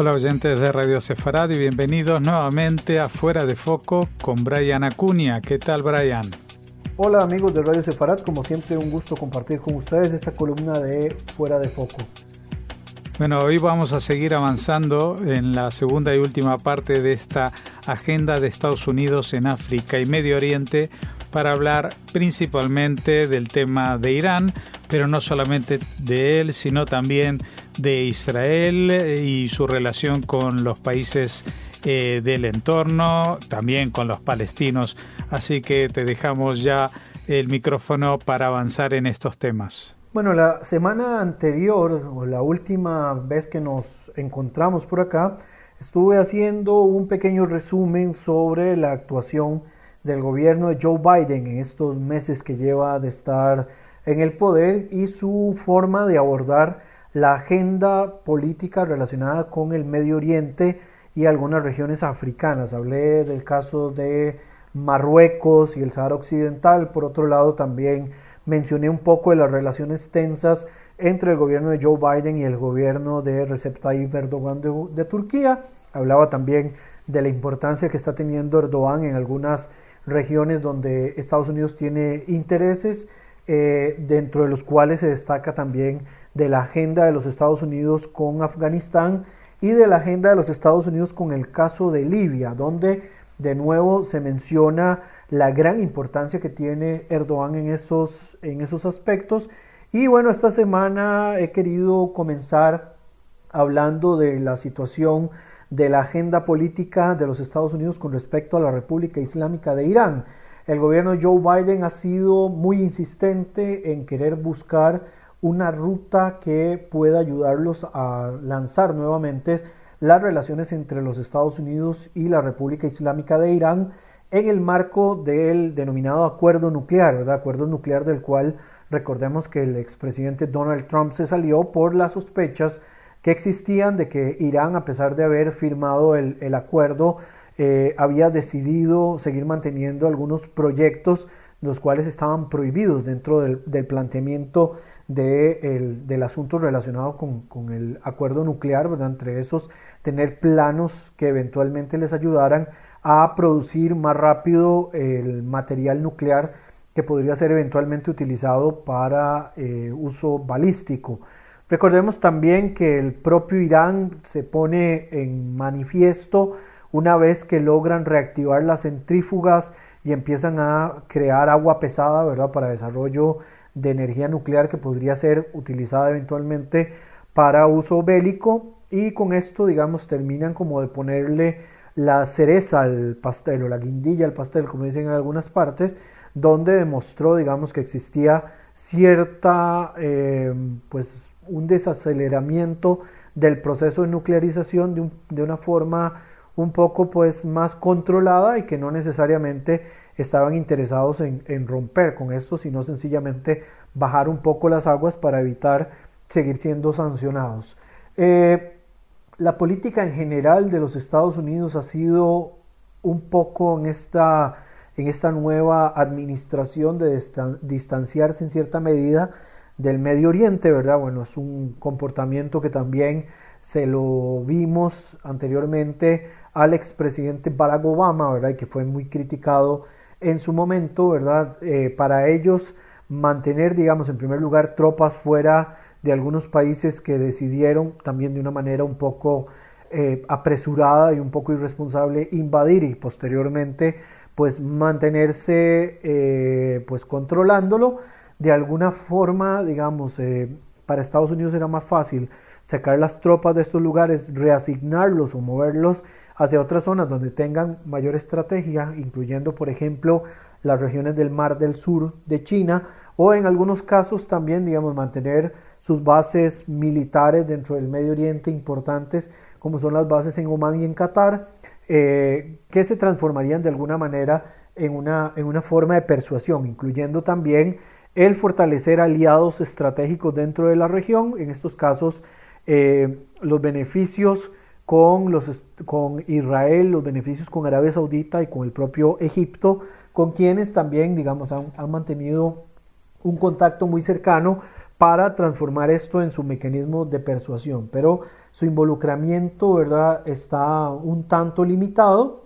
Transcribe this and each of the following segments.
Hola oyentes de Radio Sefarad y bienvenidos nuevamente a Fuera de Foco con Brian Acuña. ¿Qué tal Brian? Hola amigos de Radio Sefarad, como siempre un gusto compartir con ustedes esta columna de Fuera de Foco. Bueno, hoy vamos a seguir avanzando en la segunda y última parte de esta agenda de Estados Unidos en África y Medio Oriente para hablar principalmente del tema de Irán, pero no solamente de él, sino también de Israel y su relación con los países eh, del entorno, también con los palestinos. Así que te dejamos ya el micrófono para avanzar en estos temas. Bueno, la semana anterior, o la última vez que nos encontramos por acá, estuve haciendo un pequeño resumen sobre la actuación del gobierno de Joe Biden en estos meses que lleva de estar en el poder y su forma de abordar la agenda política relacionada con el Medio Oriente y algunas regiones africanas. Hablé del caso de Marruecos y el Sahara Occidental. Por otro lado, también mencioné un poco de las relaciones tensas entre el gobierno de Joe Biden y el gobierno de Recep Tayyip Erdogan de, Turquía. Hablaba también de la importancia que está teniendo Erdogan en algunas regiones donde Estados Unidos tiene intereses, eh, dentro de los cuales se destaca también de la agenda de los Estados Unidos con Afganistán y de la agenda de los Estados Unidos con el caso de Libia, donde de nuevo se menciona la gran importancia que tiene Erdogan en esos, en esos aspectos. Y bueno, esta semana he querido comenzar hablando de la situación de la agenda política de los Estados Unidos con respecto a la República Islámica de Irán. El gobierno de Joe Biden ha sido muy insistente en querer buscar una ruta que pueda ayudarlos a lanzar nuevamente las relaciones entre los Estados Unidos y la República Islámica de Irán en el marco del denominado acuerdo nuclear, ¿verdad? Acuerdo nuclear del cual recordemos que el expresidente Donald Trump se salió por las sospechas que existían de que Irán, a pesar de haber firmado el, acuerdo, eh, había decidido seguir manteniendo algunos proyectos los cuales estaban prohibidos dentro del, planteamiento del asunto relacionado con, el acuerdo nuclear, entre esos tener planos que eventualmente les ayudaran a producir más rápido el material nuclear que podría ser eventualmente utilizado para eh, uso balístico. Recordemos también que el propio Irán se pone en manifiesto una vez que logran reactivar las centrífugas y empiezan a crear agua pesada, ¿verdad? Para desarrollo de energía nuclear que podría ser utilizada eventualmente para uso bélico y con esto, digamos, terminan como de ponerle la cereza al pastel o la guindilla al pastel, como dicen en algunas partes, donde demostró, digamos, que existía cierta, eh, pues, un desaceleramiento del proceso de nuclearización de, de, una forma un poco pues más controlada y que no necesariamente estaban interesados en, romper con esto, sino sencillamente bajar un poco las aguas para evitar seguir siendo sancionados. Eh, la política en general de los Estados Unidos ha sido un poco en esta, en esta nueva administración de distanciarse en cierta medida del Medio Oriente, ¿verdad? Bueno, es un comportamiento que también se lo vimos anteriormente al expresidente Barack Obama, ¿verdad? Que fue muy criticado en su momento, ¿verdad? Eh, para ellos mantener, digamos, en primer lugar, tropas fuera de algunos países que decidieron también de una manera un poco eh, apresurada y un poco irresponsable invadir y posteriormente pues mantenerse eh, pues controlándolo de alguna forma, digamos, para Estados Unidos era más fácil sacar las tropas de estos lugares, reasignarlos o moverlos hacia otras zonas donde tengan mayor estrategia, incluyendo, por ejemplo, las regiones del Mar del Sur de China, o en algunos casos también, digamos, mantener sus bases militares dentro del Medio Oriente importantes, como son las bases en Omán y en Qatar, eh, que se transformarían de alguna manera en una, en una forma de persuasión, incluyendo también el fortalecer aliados estratégicos dentro de la región, en estos casos eh, los beneficios con, los, con Israel, los beneficios con Arabia Saudita y con el propio Egipto, con quienes también, digamos, han, mantenido un contacto muy cercano para transformar esto en su mecanismo de persuasión, pero su involucramiento, ¿verdad?, está un tanto limitado,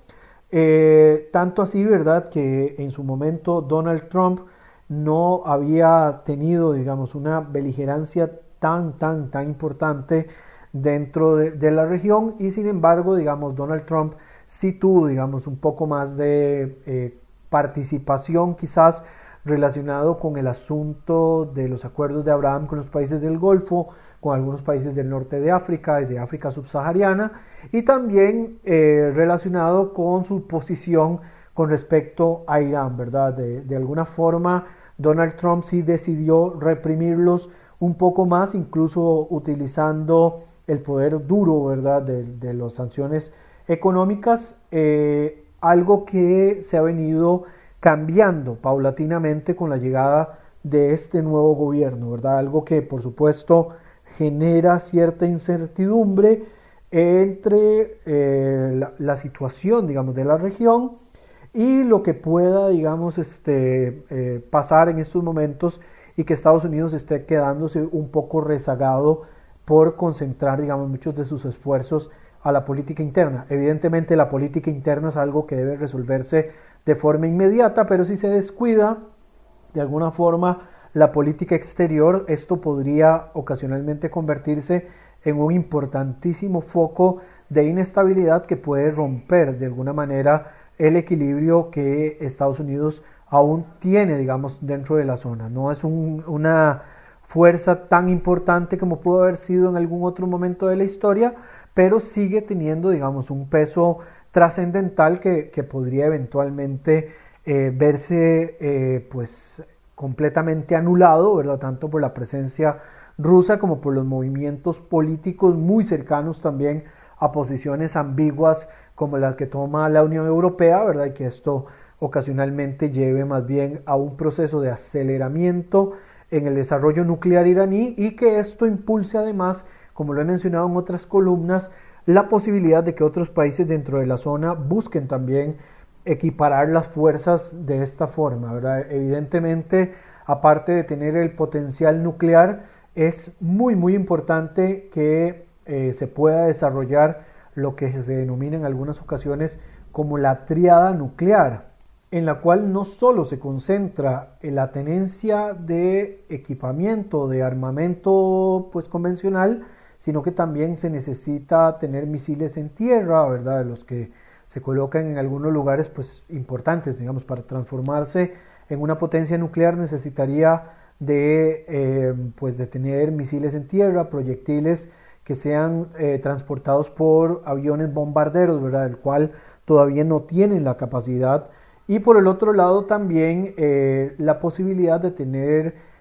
eh, tanto así, ¿verdad?, que en su momento Donald Trump no había tenido, digamos, una beligerancia tan, tan, tan importante dentro de, la región y sin embargo, digamos, Donald Trump sí tuvo, digamos, un poco más de eh, participación quizás relacionado con el asunto de los acuerdos de Abraham con los países del Golfo, con algunos países del norte de África y de África subsahariana, y también eh, relacionado con su posición con respecto a Irán, ¿verdad? De, alguna forma, Donald Trump sí decidió reprimirlos un poco más, incluso utilizando el poder duro, ¿verdad?, de, las sanciones económicas, eh, algo que se ha venido cambiando paulatinamente con la llegada de este nuevo gobierno, ¿verdad? Algo que por supuesto genera cierta incertidumbre entre eh, la, situación, digamos, de la región y lo que pueda, digamos, este, eh, pasar en estos momentos y que Estados Unidos esté quedándose un poco rezagado por concentrar, digamos, muchos de sus esfuerzos a la política interna. Evidentemente la política interna es algo que debe resolverse de forma inmediata, pero si se descuida de alguna forma la política exterior, esto podría ocasionalmente convertirse en un importantísimo foco de inestabilidad que puede romper de alguna manera el equilibrio que Estados Unidos aún tiene, digamos, dentro de la zona. No es una fuerza tan importante como pudo haber sido en algún otro momento de la historia, pero sigue teniendo, digamos, un peso trascendental que, podría eventualmente eh, verse eh, pues completamente anulado, ¿verdad? Tanto por la presencia rusa como por los movimientos políticos muy cercanos también a posiciones ambiguas como las que toma la Unión Europea, ¿verdad? Y que esto ocasionalmente lleve más bien a un proceso de aceleramiento en el desarrollo nuclear iraní y que esto impulse además, como lo he mencionado en otras columnas, la posibilidad de que otros países dentro de la zona busquen también equiparar las fuerzas de esta forma, ¿verdad? Evidentemente, aparte de tener el potencial nuclear, es muy, muy importante que eh, se pueda desarrollar lo que se denomina en algunas ocasiones como la triada nuclear, en la cual no solo se concentra en la tenencia de equipamiento, de armamento pues convencional, sino que también se necesita tener misiles en tierra, ¿verdad? Los que se colocan en algunos lugares pues importantes, digamos, para transformarse en una potencia nuclear necesitaría de, eh, pues tener misiles en tierra, proyectiles que sean eh, transportados por aviones bombarderos, ¿verdad? El cual todavía no tienen la capacidad. Y por el otro lado también eh, la posibilidad de tener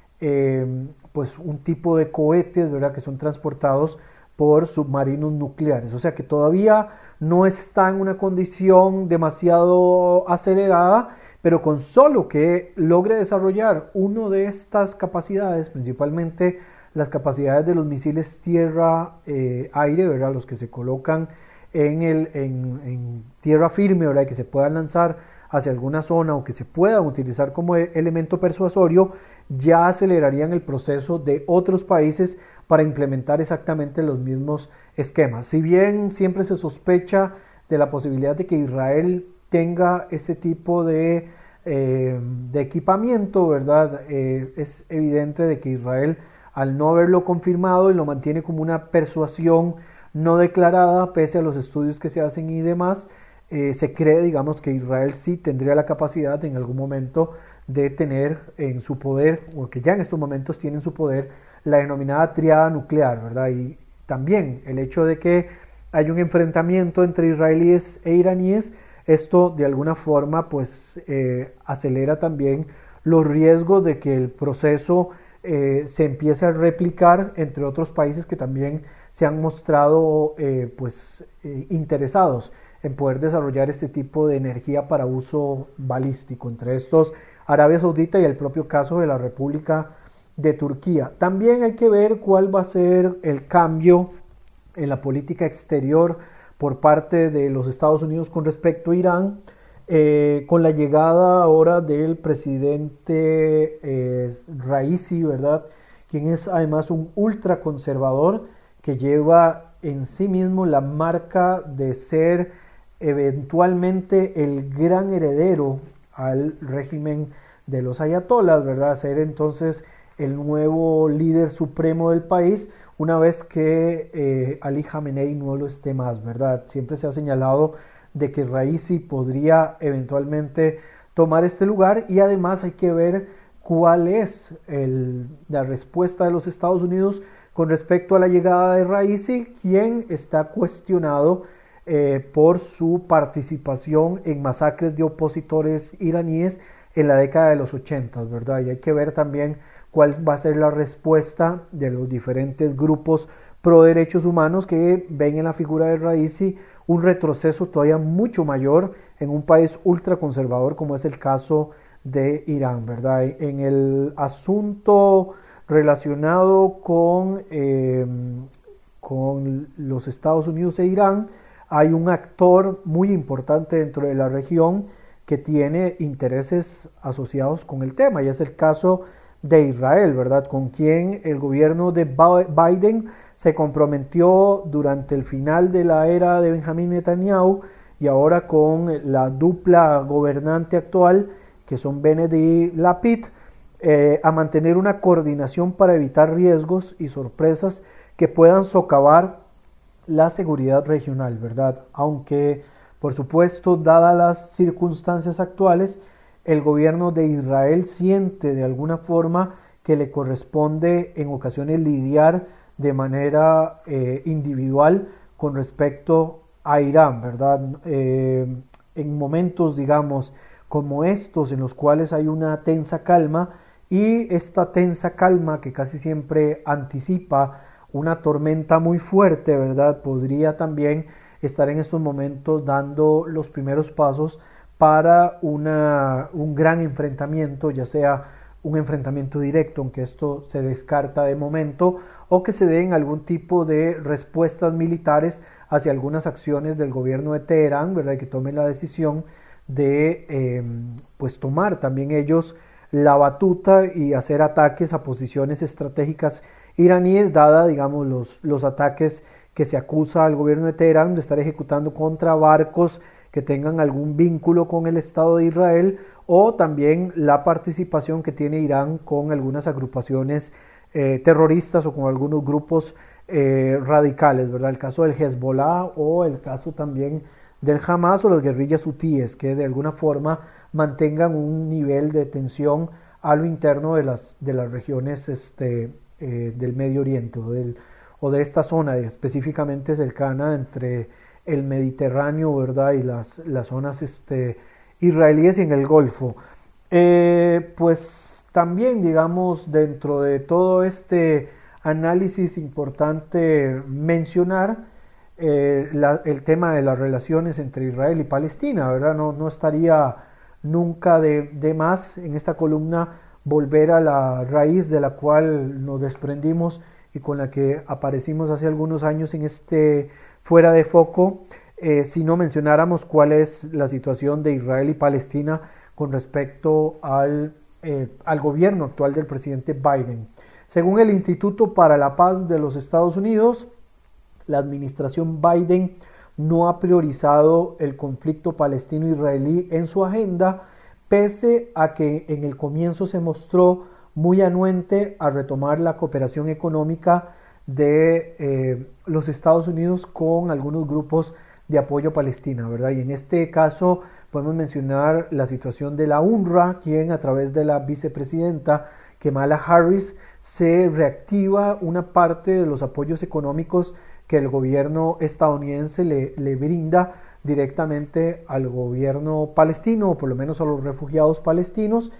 pues un tipo de cohetes, ¿verdad? Que son transportados por submarinos nucleares. O sea que todavía no está en una condición demasiado acelerada, pero con solo que logre desarrollar una de estas capacidades, principalmente las capacidades de los misiles tierra-aire, ¿verdad? Los que se colocan en, el, en, tierra firme, ¿verdad? Que se puedan lanzar hacia alguna zona o que se puedan utilizar como e-, elemento persuasorio, ya acelerarían el proceso de otros países para implementar exactamente los mismos esquemas. Si bien siempre se sospecha de la posibilidad de que Israel tenga ese tipo de, eh, de equipamiento, ¿verdad? Eh, es evidente de que Israel, al no haberlo confirmado y lo mantiene como una persuasión no declarada, pese a los estudios que se hacen y demás, eh, se cree, digamos, que Israel sí tendría la capacidad en algún momento de tener en su poder, o que ya en estos momentos tiene en su poder, la denominada triada nuclear, ¿verdad? Y también el hecho de que hay un enfrentamiento entre israelíes e iraníes, esto de alguna forma pues eh, acelera también los riesgos de que el proceso eh, se empiece a replicar entre otros países que también se han mostrado pues interesados en poder desarrollar este tipo de energía para uso balístico, entre estos Arabia Saudita y el propio caso de la República de Turquía. También hay que ver cuál va a ser el cambio en la política exterior por parte de los Estados Unidos con respecto a Irán, eh, con la llegada ahora del presidente eh, Raisi, ¿verdad? quien es además un ultraconservador que lleva en sí mismo la marca de ser eventualmente el gran heredero al régimen de los ayatolas, ¿verdad? Ser entonces el nuevo líder supremo del país una vez que eh, Ali Khamenei no lo esté más, ¿verdad? Siempre se ha señalado de que Raisi podría eventualmente tomar este lugar y además hay que ver cuál es la respuesta de los Estados Unidos con respecto a la llegada de Raisi, quien está cuestionado eh, por su participación en masacres de opositores iraníes en la década de los 80, ¿verdad? Y hay que ver también cuál va a ser la respuesta de los diferentes grupos pro derechos humanos que ven en la figura de Raisi un retroceso todavía mucho mayor en un país ultraconservador como es el caso de Irán, ¿verdad? En el asunto relacionado con, eh, con los Estados Unidos e Irán, hay un actor muy importante dentro de la región que tiene intereses asociados con el tema, y es el caso de Israel, ¿verdad? Con quien el gobierno de Biden se comprometió durante el final de la era de Benjamin Netanyahu y ahora con la dupla gobernante actual, que son Benedict Lapid, eh, a mantener una coordinación para evitar riesgos y sorpresas que puedan socavar la seguridad regional, ¿verdad? Aunque, por supuesto, dadas las circunstancias actuales, el gobierno de Israel siente de alguna forma que le corresponde en ocasiones lidiar de manera eh, individual con respecto a Irán, ¿verdad? Eh, en momentos, digamos, como estos, en los cuales hay una tensa calma, y esta tensa calma que casi siempre anticipa una tormenta muy fuerte, ¿verdad? Podría también estar en estos momentos dando los primeros pasos para una, un gran enfrentamiento, ya sea un enfrentamiento directo, aunque esto se descarta de momento, o que se den algún tipo de respuestas militares hacia algunas acciones del gobierno de Teherán, ¿verdad? Que tomen la decisión de em, pues tomar también ellos la batuta y hacer ataques a posiciones estratégicas iraníes, dada, digamos, los, los ataques que se acusa al gobierno de Teherán de estar ejecutando contra barcos que tengan algún vínculo con el Estado de Israel o también la participación que tiene Irán con algunas agrupaciones eh, terroristas o con algunos grupos eh, radicales, ¿verdad? El caso del Hezbollah o el caso también del Hamas o las guerrillas hutíes que de alguna forma mantengan un nivel de tensión a lo interno de las, de las regiones este, eh, del Medio Oriente o, del, o de esta zona específicamente cercana entre el Mediterráneo ¿verdad? y las, las zonas este, israelíes y en el Golfo. Eh, pues también, digamos, dentro de todo este análisis importante mencionar eh, el tema de las relaciones entre Israel y Palestina, ¿verdad? No, no estaría nunca de, más en esta columna volver a la raíz de la cual nos desprendimos y con la que aparecimos hace algunos años en este fuera de foco, eh, si no mencionáramos cuál es la situación de Israel y Palestina con respecto al, eh, al gobierno actual del presidente Biden. Según el Instituto para la Paz de los Estados Unidos, la administración Biden no ha priorizado el conflicto palestino-israelí en su agenda, pese a que en el comienzo se mostró muy anuente a retomar la cooperación económica de eh, los Estados Unidos con algunos grupos de apoyo a Palestina, ¿verdad? Y en este caso podemos mencionar la situación de la UNRWA, quien a través de la vicepresidenta Kamala Harris se reactiva una parte de los apoyos económicos que el gobierno estadounidense le, le brinda directamente al gobierno palestino o por lo menos a los refugiados palestinos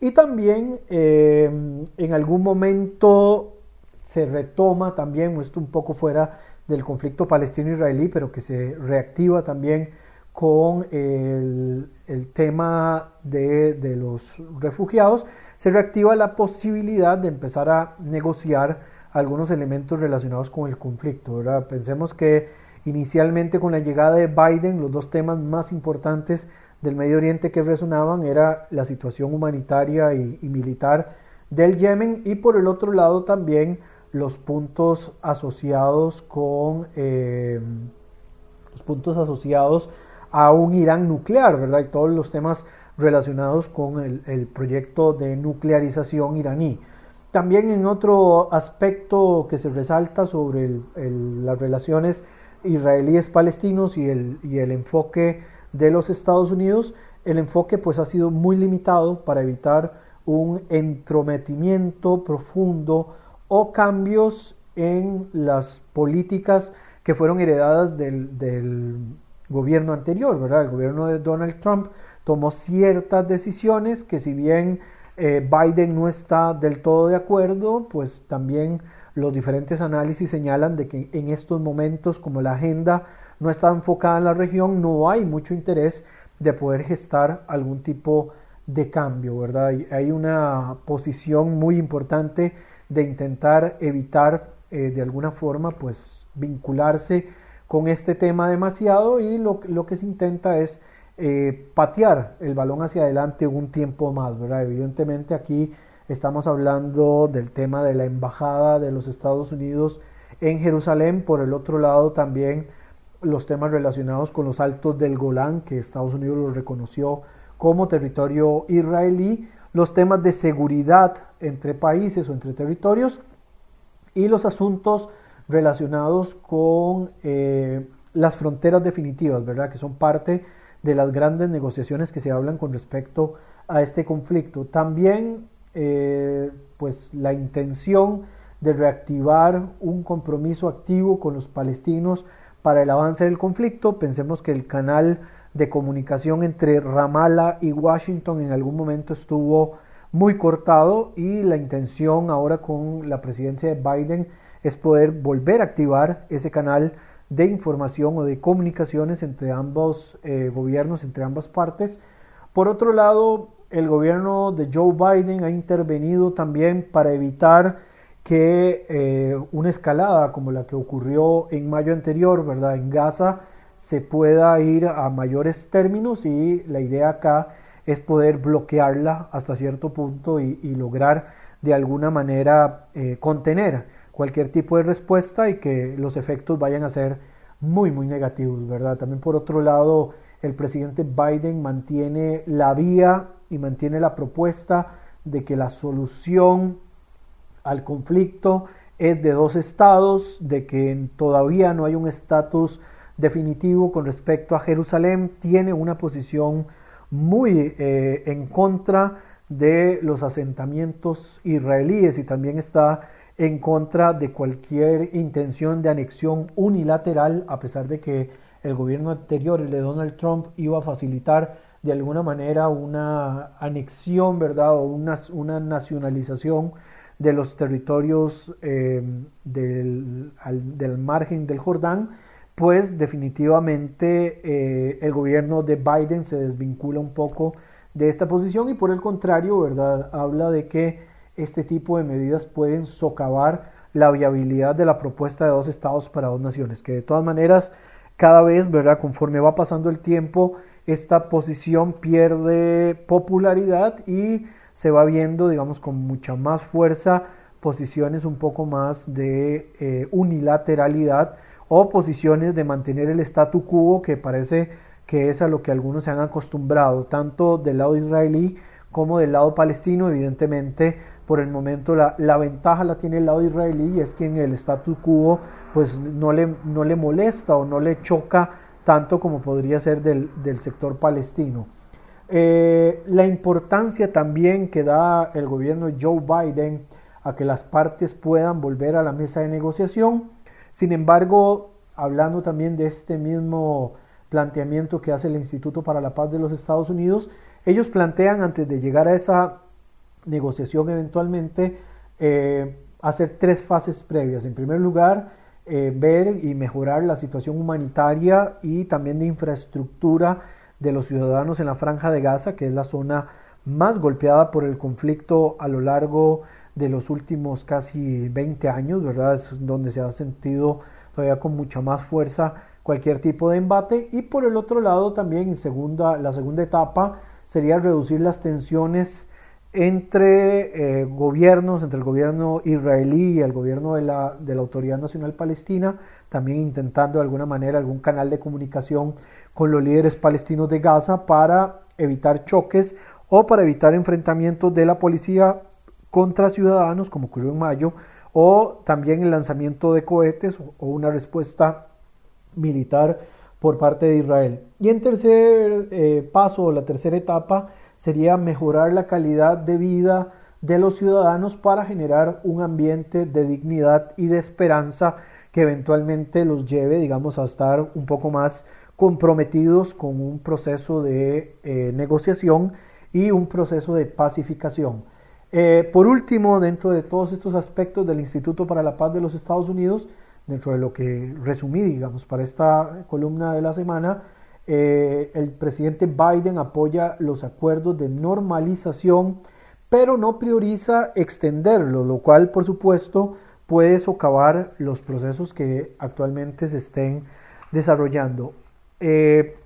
y también eh, en algún momento se retoma también, esto un poco fuera del conflicto palestino-israelí, pero que se reactiva también con el, el tema de, de, los refugiados, se reactiva la posibilidad de empezar a negociar algunos elementos relacionados con el conflicto. Pensemos que inicialmente con la llegada de Biden los dos temas más importantes del Medio Oriente que resonaban era la situación humanitaria y, militar del Yemen y por el otro lado también los puntos asociados con eh, los puntos asociados a un Irán nuclear, ¿verdad? Y todos los temas relacionados con el, proyecto de nuclearización iraní. También en otro aspecto que se resalta sobre las relaciones israelíes-palestinos y el, y el enfoque de los Estados Unidos, el enfoque pues ha sido muy limitado para evitar un entrometimiento profundo o cambios en las políticas que fueron heredadas del, gobierno anterior, ¿verdad? El gobierno de Donald Trump tomó ciertas decisiones que si bien eh, Biden no está del todo de acuerdo, pues también los diferentes análisis señalan de que en estos momentos, como la agenda no está enfocada en la región, no hay mucho interés de poder gestar algún tipo de cambio, ¿verdad? Hay una posición muy importante de intentar evitar eh, de alguna forma, pues, vincularse con este tema demasiado y lo, que se intenta es eh, patear el balón hacia adelante un tiempo más, ¿verdad? Evidentemente aquí estamos hablando del tema de la embajada de los Estados Unidos en Jerusalén, por el otro lado también los temas relacionados con los altos del Golán, que Estados Unidos lo reconoció como territorio israelí, los temas de seguridad entre países o entre territorios y los asuntos relacionados con eh, las fronteras definitivas, ¿verdad? Que son parte de las grandes negociaciones que se hablan con respecto a este conflicto. También, eh, pues, la intención de reactivar un compromiso activo con los palestinos para el avance del conflicto. Pensemos que el canal de comunicación entre Ramallah y Washington en algún momento estuvo muy cortado y la intención ahora con la presidencia de Biden es poder volver a activar ese canal de información o de comunicaciones entre ambos eh, gobiernos, entre ambas partes. Por otro lado, el gobierno de Joe Biden ha intervenido también para evitar que eh, una escalada como la que ocurrió en mayo anterior, ¿verdad? En Gaza, se pueda ir a mayores términos y la idea acá es poder bloquearla hasta cierto punto y, lograr de alguna manera eh, contener cualquier tipo de respuesta y que los efectos vayan a ser muy, muy negativos, ¿verdad? También por otro lado, el presidente Biden mantiene la vía y mantiene la propuesta de que la solución al conflicto es de dos estados, de que todavía no hay un estatus definitivo con respecto a Jerusalén, tiene una posición muy eh, en contra de los asentamientos israelíes y también está en contra de cualquier intención de anexión unilateral, a pesar de que el gobierno anterior, el de Donald Trump, iba a facilitar de alguna manera una anexión, ¿verdad? O una, una nacionalización de los territorios eh, del, del, margen del Jordán, pues definitivamente eh, el gobierno de Biden se desvincula un poco de esta posición y por el contrario, ¿verdad? Habla de que este tipo de medidas pueden socavar la viabilidad de la propuesta de dos estados para dos naciones, que de todas maneras cada vez, ¿verdad? Conforme va pasando el tiempo, esta posición pierde popularidad y se va viendo, digamos, con mucha más fuerza posiciones un poco más de eh, unilateralidad o posiciones de mantener el statu quo que parece que es a lo que algunos se han acostumbrado, tanto del lado israelí como del lado palestino, evidentemente por el momento la, ventaja la tiene el lado israelí y es que en el statu quo pues no le, no le molesta o no le choca tanto como podría ser del, sector palestino. Eh, la importancia también que da el gobierno Joe Biden a que las partes puedan volver a la mesa de negociación. Sin embargo, hablando también de este mismo planteamiento que hace el Instituto para la Paz de los Estados Unidos, ellos plantean antes de llegar a esa negociación eventualmente eh, hacer tres fases previas. En primer lugar, eh, ver y mejorar la situación humanitaria y también de infraestructura de los ciudadanos en la franja de Gaza, que es la zona más golpeada por el conflicto a lo largo de los últimos casi 20 años, ¿verdad? Es donde se ha sentido todavía con mucha más fuerza cualquier tipo de embate. Y por el otro lado también en segunda, la segunda etapa sería reducir las tensiones entre eh, gobiernos, entre el gobierno israelí y el gobierno de la, de la Autoridad Nacional Palestina, también intentando de alguna manera algún canal de comunicación con los líderes palestinos de Gaza para evitar choques o para evitar enfrentamientos de la policía contra ciudadanos, como ocurrió en mayo, o también el lanzamiento de cohetes o una respuesta militar por parte de Israel. Y en tercer eh, paso, la tercera etapa, sería mejorar la calidad de vida de los ciudadanos para generar un ambiente de dignidad y de esperanza que eventualmente los lleve, digamos, a estar un poco más comprometidos con un proceso de eh, negociación y un proceso de pacificación. Eh, por último, dentro de todos estos aspectos del Instituto para la Paz de los Estados Unidos, dentro de lo que resumí, digamos, para esta columna de la semana, eh, el presidente Biden apoya los acuerdos de normalización, pero no prioriza extenderlo, lo cual, por supuesto, puede socavar los procesos que actualmente se estén desarrollando. Eh,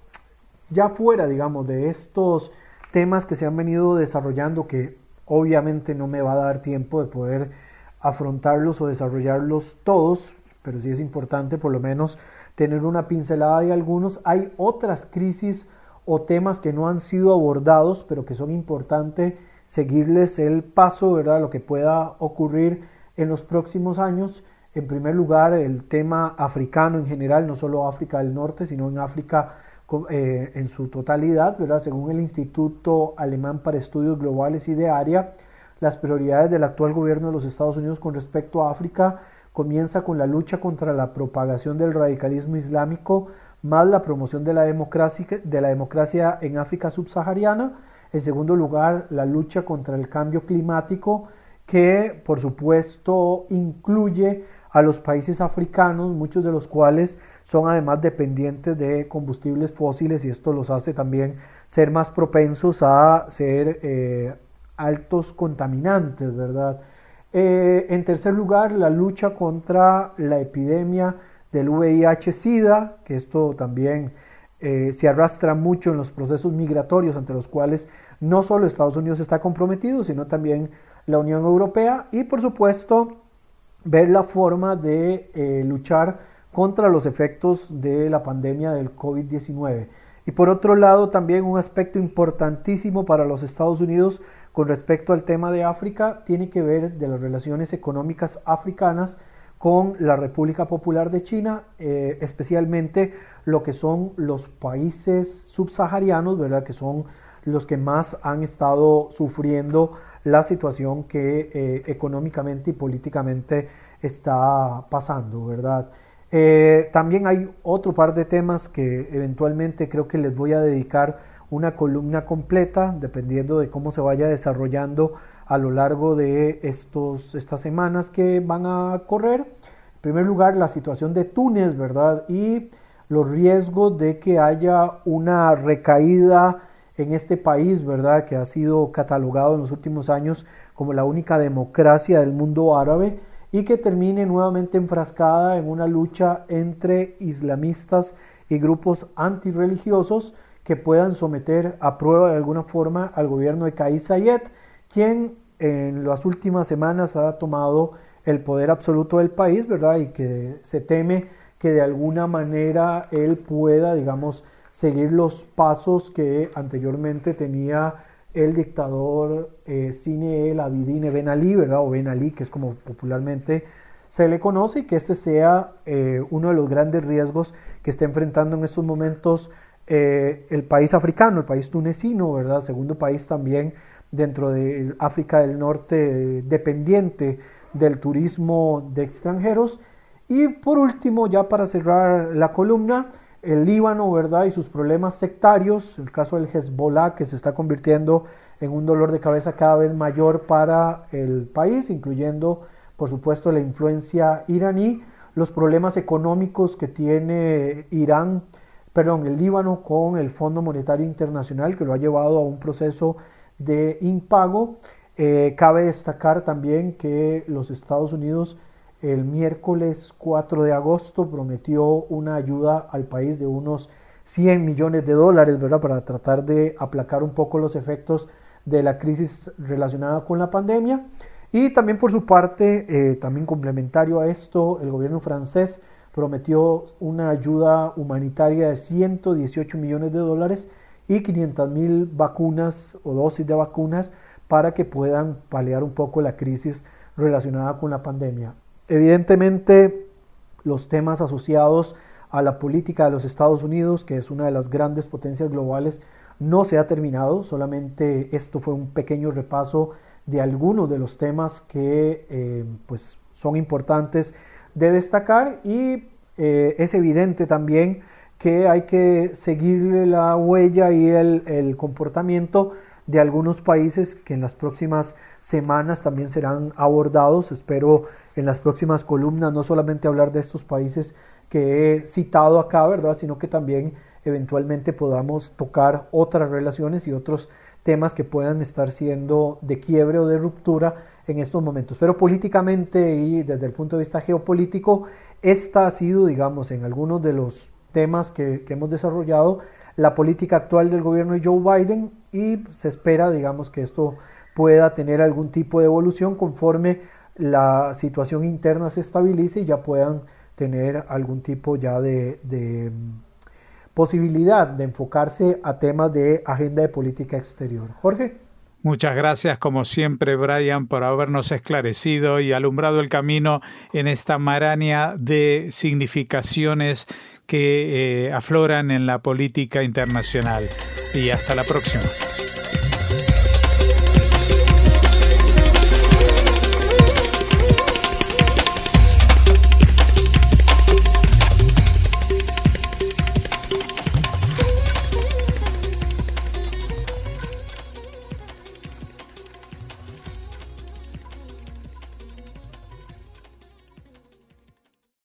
ya fuera, digamos, de estos temas que se han venido desarrollando, que obviamente no me va a dar tiempo de poder afrontarlos o desarrollarlos todos, pero sí es importante por lo menos tener una pincelada de algunos. Hay otras crisis o temas que no han sido abordados, pero que son importantes seguirles el paso, ¿verdad? Lo que pueda ocurrir en los próximos años. En primer lugar, el tema africano en general, no solo África del Norte, sino en África eh, en su totalidad, ¿verdad? Según el Instituto Alemán para Estudios Globales y de Área, las prioridades del actual gobierno de los Estados Unidos con respecto a África comienza con la lucha contra la propagación del radicalismo islámico, más la promoción de la democracia, de la democracia en África subsahariana. En segundo lugar, la lucha contra el cambio climático, que por supuesto incluye a los países africanos, muchos de los cuales son además dependientes de combustibles fósiles y esto los hace también ser más propensos a ser eh, altos contaminantes, ¿verdad? Eh, en tercer lugar, la lucha contra la epidemia del VIH-Sida, que esto también eh, se arrastra mucho en los procesos migratorios ante los cuales no solo Estados Unidos está comprometido, sino también la Unión Europea y por supuesto ver la forma de eh, luchar contra los efectos de la pandemia del COVID-19. Y por otro lado, también un aspecto importantísimo para los Estados Unidos con respecto al tema de África tiene que ver de las relaciones económicas africanas con la República Popular de China, eh, especialmente lo que son los países subsaharianos, ¿verdad? que son los que más han estado sufriendo la situación que eh, económicamente y políticamente está pasando, ¿verdad? Eh, también hay otro par de temas que eventualmente creo que les voy a dedicar una columna completa, dependiendo de cómo se vaya desarrollando a lo largo de estos, estas semanas que van a correr. En primer lugar, la situación de Túnez, ¿verdad? Y los riesgos de que haya una recaída en este país, ¿verdad? Que ha sido catalogado en los últimos años como la única democracia del mundo árabe y que termine nuevamente enfrascada en una lucha entre islamistas y grupos antirreligiosos que puedan someter a prueba de alguna forma al gobierno de Kais Sayed, quien en las últimas semanas ha tomado el poder absoluto del país, ¿verdad? Y que se teme que de alguna manera él pueda, digamos, seguir los pasos que anteriormente tenía el dictador eh, Cine el Abidine Ben Ali, ¿verdad? O Ben Ali, que es como popularmente se le conoce, y que este sea eh, uno de los grandes riesgos que está enfrentando en estos momentos eh, el país africano, el país tunecino, ¿verdad? Segundo país también dentro de África del Norte dependiente del turismo de extranjeros. Y por último, ya para cerrar la columna, el Líbano, ¿verdad? Y sus problemas sectarios, el caso del Hezbollah que se está convirtiendo en un dolor de cabeza cada vez mayor para el país, incluyendo, por supuesto, la influencia iraní, los problemas económicos que tiene Irán perdón, el Líbano con el Fondo Monetario Internacional que lo ha llevado a un proceso de impago. Eh, cabe destacar también que los Estados Unidos el miércoles 4 de agosto prometió una ayuda al país de unos 100 millones de dólares, ¿verdad? Para tratar de aplacar un poco los efectos de la crisis relacionada con la pandemia. Y también por su parte, eh, también complementario a esto, el gobierno francés prometió una ayuda humanitaria de 118 millones de dólares y 500 mil vacunas o dosis de vacunas para que puedan paliar un poco la crisis relacionada con la pandemia. Evidentemente, los temas asociados a la política de los Estados Unidos, que es una de las grandes potencias globales, no se ha terminado, solamente esto fue un pequeño repaso de algunos de los temas que eh, pues son importantes de destacar y eh, es evidente también que hay que seguir la huella y el, el, comportamiento de algunos países que en las próximas semanas también serán abordados. Espero en las próximas columnas no solamente hablar de estos países que he citado acá, ¿verdad? Sino que también eventualmente podamos tocar otras relaciones y otros temas que puedan estar siendo de quiebre o de ruptura en estos momentos. Pero políticamente y desde el punto de vista geopolítico, esta ha sido, digamos, en algunos de los temas que, hemos desarrollado, la política actual del gobierno de Joe Biden y se espera, digamos, que esto pueda tener algún tipo de evolución conforme la situación interna se estabilice y ya puedan tener algún tipo ya de posibilidad de enfocarse a temas de agenda de política exterior. Jorge. Muchas gracias, como siempre, Brian, por habernos esclarecido y alumbrado el camino en esta maraña de significaciones que eh, afloran en la política internacional. Y hasta la próxima.